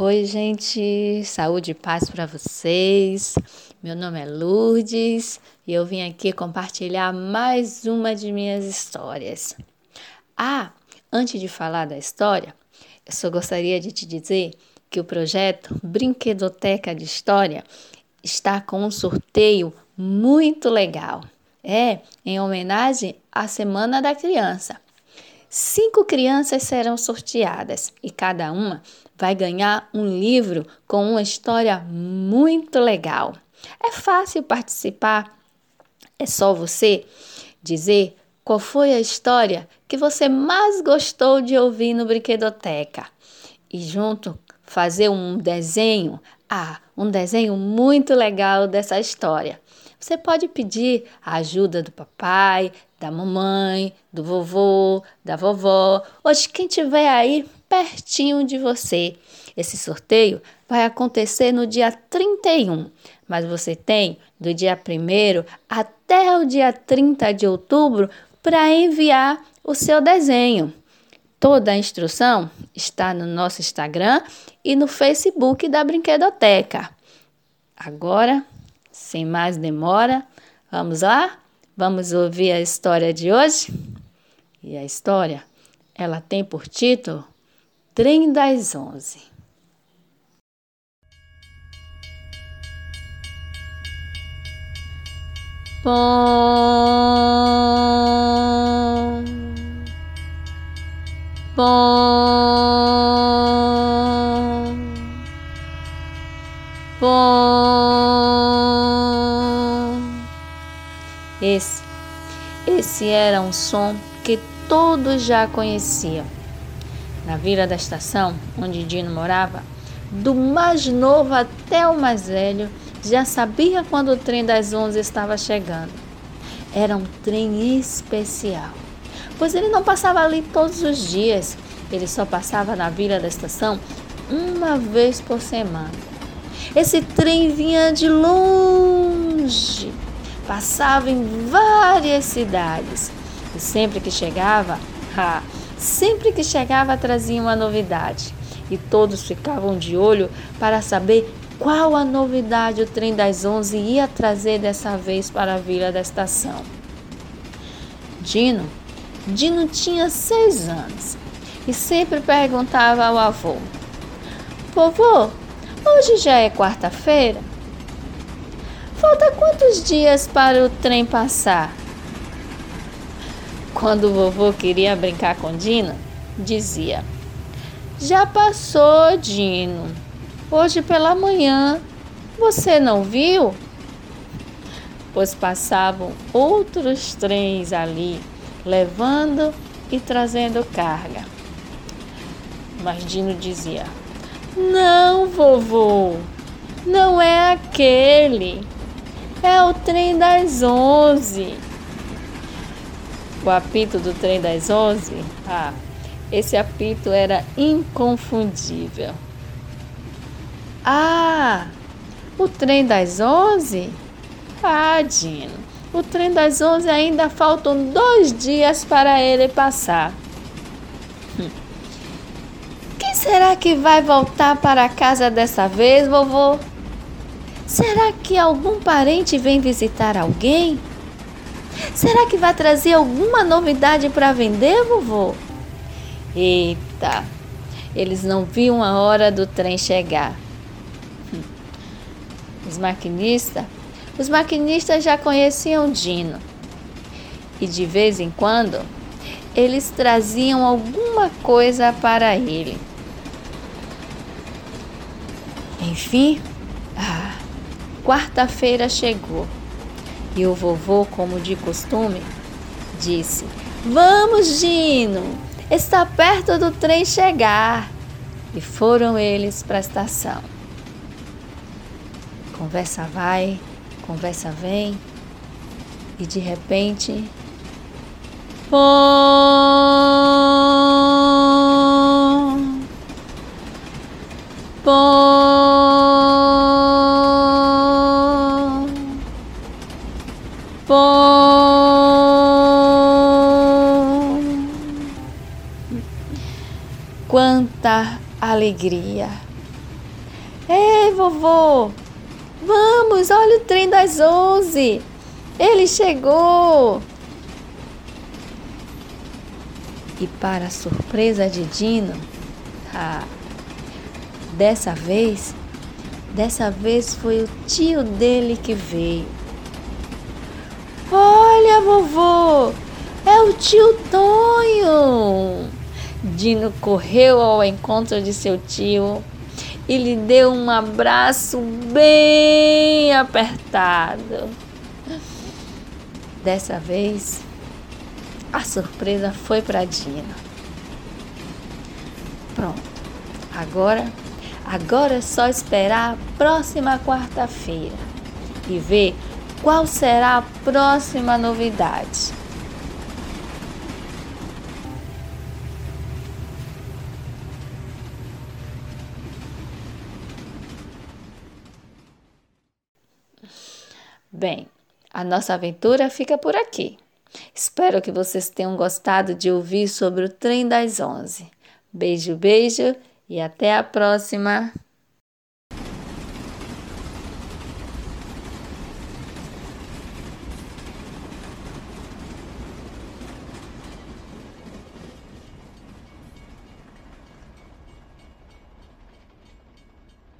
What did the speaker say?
Oi, gente, saúde e paz para vocês. Meu nome é Lourdes e eu vim aqui compartilhar mais uma de minhas histórias. Ah, antes de falar da história, eu só gostaria de te dizer que o projeto Brinquedoteca de História está com um sorteio muito legal. É em homenagem à Semana da Criança. Cinco crianças serão sorteadas e cada uma vai ganhar um livro com uma história muito legal. É fácil participar, é só você dizer qual foi a história que você mais gostou de ouvir no Brinquedoteca e junto fazer um desenho, ah, um desenho muito legal dessa história. Você pode pedir a ajuda do papai, da mamãe, do vovô, da vovó, ou de quem tiver aí pertinho de você. Esse sorteio vai acontecer no dia 31, mas você tem do dia 1 até o dia 30 de outubro para enviar o seu desenho. Toda a instrução está no nosso Instagram e no Facebook da Brinquedoteca. Agora, sem mais demora, vamos lá? Vamos ouvir a história de hoje? E a história, ela tem por título Trem das Onze. Bom, Esse, esse era um som que todos já conheciam. Na vila da estação, onde Dino morava, do mais novo até o mais velho, já sabia quando o trem das onze estava chegando. Era um trem especial, pois ele não passava ali todos os dias, ele só passava na vila da estação uma vez por semana. Esse trem vinha de longe, passava em várias cidades e sempre que chegava, ha, sempre que chegava trazia uma novidade e todos ficavam de olho para saber qual a novidade o trem das onze ia trazer dessa vez para a vila da estação. Dino, Dino tinha seis anos e sempre perguntava ao avô: Vovô, hoje já é quarta-feira? Falta quantos dias para o trem passar? Quando o vovô queria brincar com Dino, dizia: Já passou, Dino. Hoje pela manhã, você não viu? Pois passavam outros trens ali, levando e trazendo carga. Mas Dino dizia: Não, vovô, não é aquele. É o trem das onze. O apito do trem das onze? Ah, esse apito era inconfundível. Ah, o trem das onze? Ah, Dino, o trem das onze ainda faltam dois dias para ele passar. Hum. Quem será que vai voltar para casa dessa vez, vovô? Será que algum parente vem visitar alguém? Será que vai trazer alguma novidade para vender, vovô? Eita, eles não viam a hora do trem chegar. Os maquinistas, os maquinistas já conheciam Dino. E de vez em quando, eles traziam alguma coisa para ele. Enfim, ah, quarta-feira chegou e o vovô, como de costume, disse: Vamos, Dino, está perto do trem chegar. E foram eles para a estação. Conversa vai, conversa vem, e de repente. Pom! Quanta alegria! Ei, vovô! Vamos, olha o trem das onze! Ele chegou! E para a surpresa de Dino, ah, dessa vez, dessa vez foi o tio dele que veio. Olha, vovô, é o tio Tonho! Dino correu ao encontro de seu tio e lhe deu um abraço bem apertado. Dessa vez, a surpresa foi para Dina. Pronto. Agora, agora é só esperar a próxima quarta-feira e ver qual será a próxima novidade. Bem, a nossa aventura fica por aqui. Espero que vocês tenham gostado de ouvir sobre o trem das onze. Beijo, beijo e até a próxima!